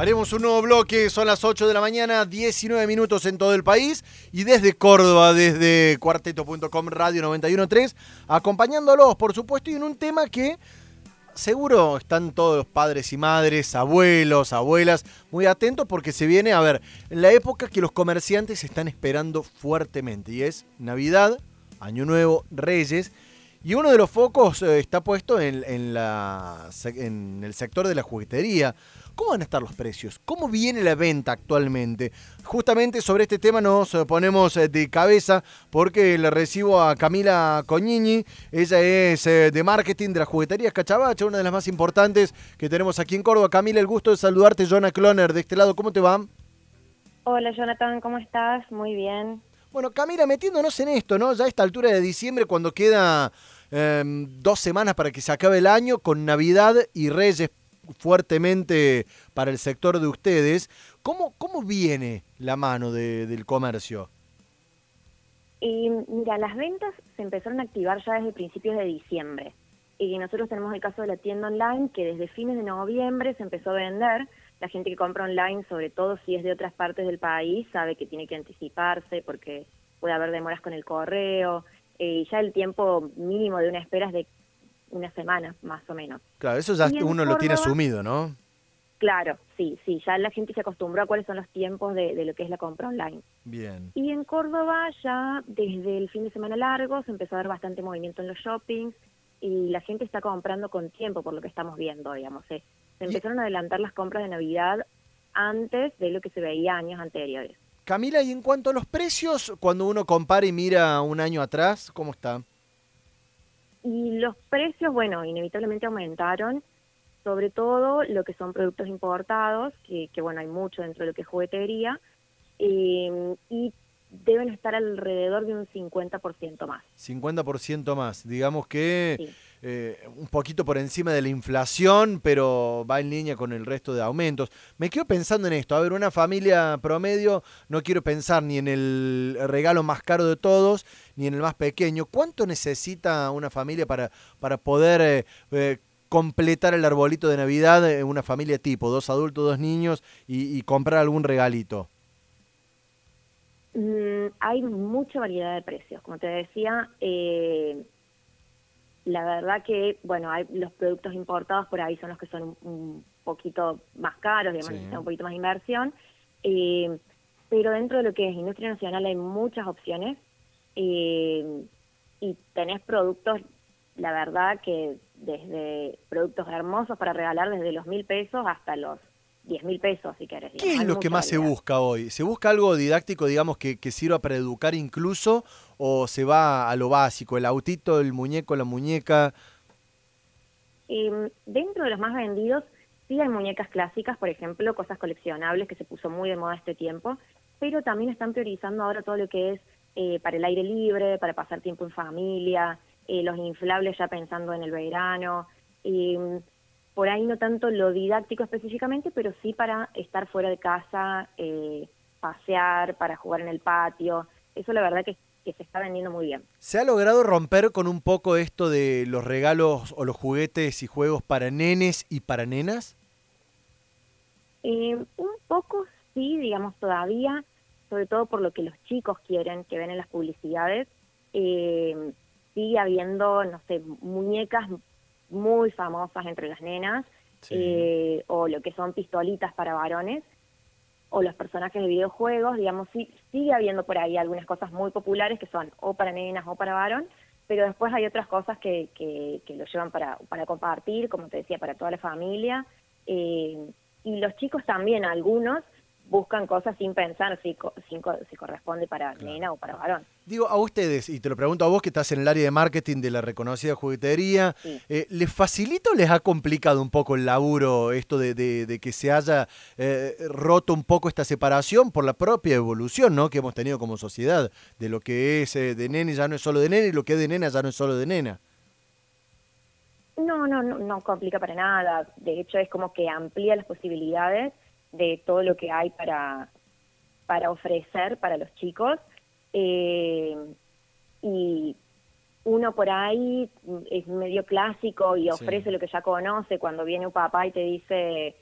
Haremos un nuevo bloque, son las 8 de la mañana, 19 minutos en todo el país y desde Córdoba, desde cuarteto.com Radio 913, acompañándolos, por supuesto, y en un tema que seguro están todos los padres y madres, abuelos, abuelas, muy atentos porque se viene, a ver, la época que los comerciantes están esperando fuertemente y es Navidad, Año Nuevo, Reyes. Y uno de los focos eh, está puesto en el sector de la juguetería. ¿Cómo van a estar los precios? ¿Cómo viene la venta actualmente? Justamente sobre este tema nos ponemos eh, de cabeza porque le recibo a Camila Coñini. Ella es eh, de marketing de la juguetería Cachabacha, una de las más importantes que tenemos aquí en Córdoba. Camila, el gusto de saludarte. Jonah Cloner, de este lado, ¿cómo te va? Hola, Jonathan, ¿cómo estás? Muy bien. Bueno, Camila, metiéndonos en esto, ¿no? Ya a esta altura de diciembre, cuando queda em, dos semanas para que se acabe el año, con Navidad y Reyes fuertemente para el sector de ustedes. ¿Cómo, cómo viene la mano del comercio? Y mira, las ventas se empezaron a activar ya desde principios de diciembre. Y nosotros tenemos el caso de la tienda online que desde fines de noviembre se empezó a vender. La gente que compra online, sobre todo si es de otras partes del país, sabe que tiene que anticiparse porque puede haber demoras con el correo. Eh, y ya el tiempo mínimo de una espera es de una semana, más o menos. Claro, eso ya uno lo tiene asumido, ¿no? Claro, sí, sí, ya la gente se acostumbró a cuáles son los tiempos de, lo que es la compra online. Bien. Y en Córdoba ya desde el fin de semana largo se empezó a ver bastante movimiento en los shoppings y la gente está comprando con tiempo por lo que estamos viendo, digamos. ¿eh? Se empezaron a adelantar las compras de Navidad antes de lo que se veía años anteriores. Camila, y en cuanto a los precios, cuando uno compara y mira un año atrás, ¿cómo está? Y los precios, bueno, inevitablemente aumentaron, sobre todo lo que son productos importados, que, que bueno, hay mucho dentro de lo que es juguetería, eh, y deben estar alrededor de un 50% más. 50% más, digamos que eh, un poquito por encima de la inflación, pero va en línea con el resto de aumentos. Me quedo pensando en esto, a ver, una familia promedio, no quiero pensar ni en el regalo más caro de todos, ni en el más pequeño. ¿Cuánto necesita una familia para, para poder... Eh, eh, completar el arbolito de Navidad en una familia tipo, dos adultos, dos niños y comprar algún regalito? Mm, hay mucha variedad de precios. Como te decía, la verdad que, bueno, hay los productos importados por ahí son los que son un, poquito más caros, digamos, un poquito más inversión. Eh, pero dentro de lo que es industria nacional hay muchas opciones eh, y tenés productos, la verdad que desde productos hermosos para regalar desde los mil pesos hasta los 10 mil pesos, si querés. ¿Qué es lo que más se busca hoy? ¿Se busca algo didáctico, digamos, que, que, sirva para educar incluso, o se va a lo básico, el autito, el muñeco, la muñeca? Em, dentro de los más vendidos, sí hay muñecas clásicas, por ejemplo, cosas coleccionables que se puso muy de moda este tiempo, pero también están priorizando ahora todo lo que es eh, para el aire libre, para pasar tiempo en familia, eh, los inflables ya pensando en el verano. Por ahí no tanto lo didáctico específicamente, pero sí para estar fuera de casa, eh, pasear, para jugar en el patio. Eso la verdad que, se está vendiendo muy bien. ¿Se ha logrado romper con un poco esto de los regalos o los juguetes y juegos para nenes y para nenas? Eh, un poco sí, digamos todavía, sobre todo por lo que los chicos quieren, que ven en las publicidades. Eh, sigue habiendo, no sé, muñecas muy famosas entre las nenas, eh, o lo que son pistolitas para varones, o los personajes de videojuegos, digamos, sí, sigue habiendo por ahí algunas cosas muy populares que son o para nenas o para varón, pero después hay otras cosas que, que, lo llevan para, para compartir, como te decía, para toda la familia. Eh, y los chicos también, algunos, buscan cosas sin pensar si, si, corresponde para nena o para varón. Digo, a ustedes, y te lo pregunto a vos que estás en el área de marketing de la reconocida juguetería, eh, ¿les facilita o les ha complicado un poco el laburo esto de, que se haya eh, roto un poco esta separación por la propia evolución ¿no? que hemos tenido como sociedad? De lo que es eh, de nene ya no es solo de nene y lo que es de nena ya no es solo de nena. No, no, no, no complica para nada. De hecho, es como que amplía las posibilidades de todo lo que hay para, para ofrecer para los chicos. Eh, y uno por ahí es medio clásico y ofrece lo que ya conoce cuando viene un papá y te dice,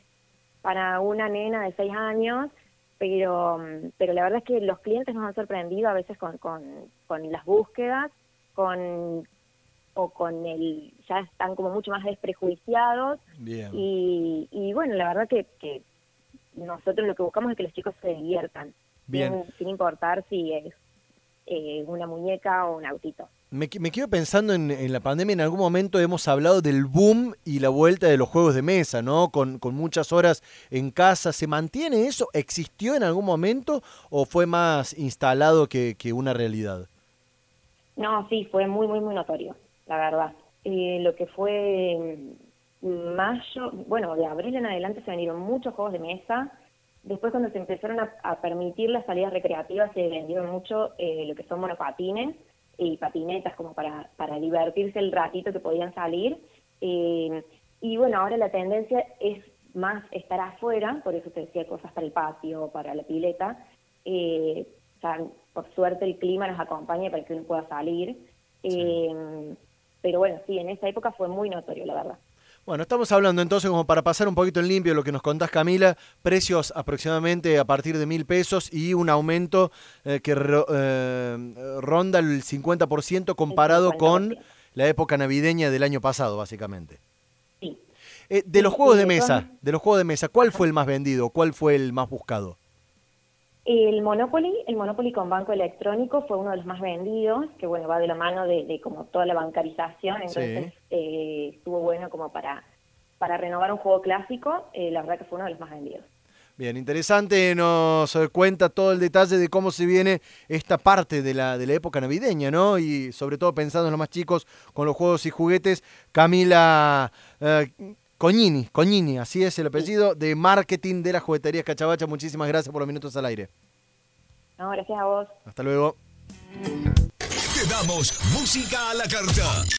para una nena de seis años, pero, pero la verdad es que los clientes nos han sorprendido a veces con, con, con las búsquedas, con o con el, ya están como mucho más desprejuiciados. Y, y bueno, la verdad que, que nosotros lo que buscamos es que los chicos se diviertan, Bien. Sin, importar si es eh, una muñeca o un autito. Me, me quedo pensando en, la pandemia, en algún momento hemos hablado del boom y la vuelta de los juegos de mesa, ¿no? Con, con muchas horas en casa. ¿Se mantiene eso? ¿Existió en algún momento o fue más instalado que, que una realidad? No, sí, fue muy, muy, muy notorio, la verdad. Eh, lo que fue mayo, bueno, de abril en adelante se vendieron muchos juegos de mesa. Después cuando se empezaron a, permitir las salidas recreativas se vendieron mucho eh, lo que son monopatines y patinetas como para, para divertirse el ratito que podían salir. Eh, y bueno, ahora la tendencia es más estar afuera, por eso te decía cosas para el patio, para la pileta. Eh, o sea, por suerte el clima nos acompaña para que uno pueda salir. pero bueno, sí, en esa época fue muy notorio, la verdad. Bueno, estamos hablando entonces, como para pasar un poquito en limpio lo que nos contás, Camila, precios aproximadamente a partir de mil pesos y un aumento eh, que eh, ronda el 50% comparado con la época navideña del año pasado, básicamente. Sí. Eh, de los juegos de mesa, de los juegos de mesa, ¿cuál fue el más vendido? ¿Cuál fue el más buscado? El Monopoly, el Monopoly con banco electrónico fue uno de los más vendidos, que bueno, va de la mano de, como toda la bancarización, entonces eh, estuvo bueno como para, para renovar un juego clásico, eh, la verdad que fue uno de los más vendidos. Bien, interesante, nos cuenta todo el detalle de cómo se viene esta parte de la, de la época navideña, ¿no? Y sobre todo pensando en los más chicos con los juegos y juguetes, Camila eh, Coñini, Coñini, así es el apellido, de marketing de la juguetería Cachabacha. Muchísimas gracias por los minutos al aire. No, gracias a vos. Hasta luego. Te damos música a la carta.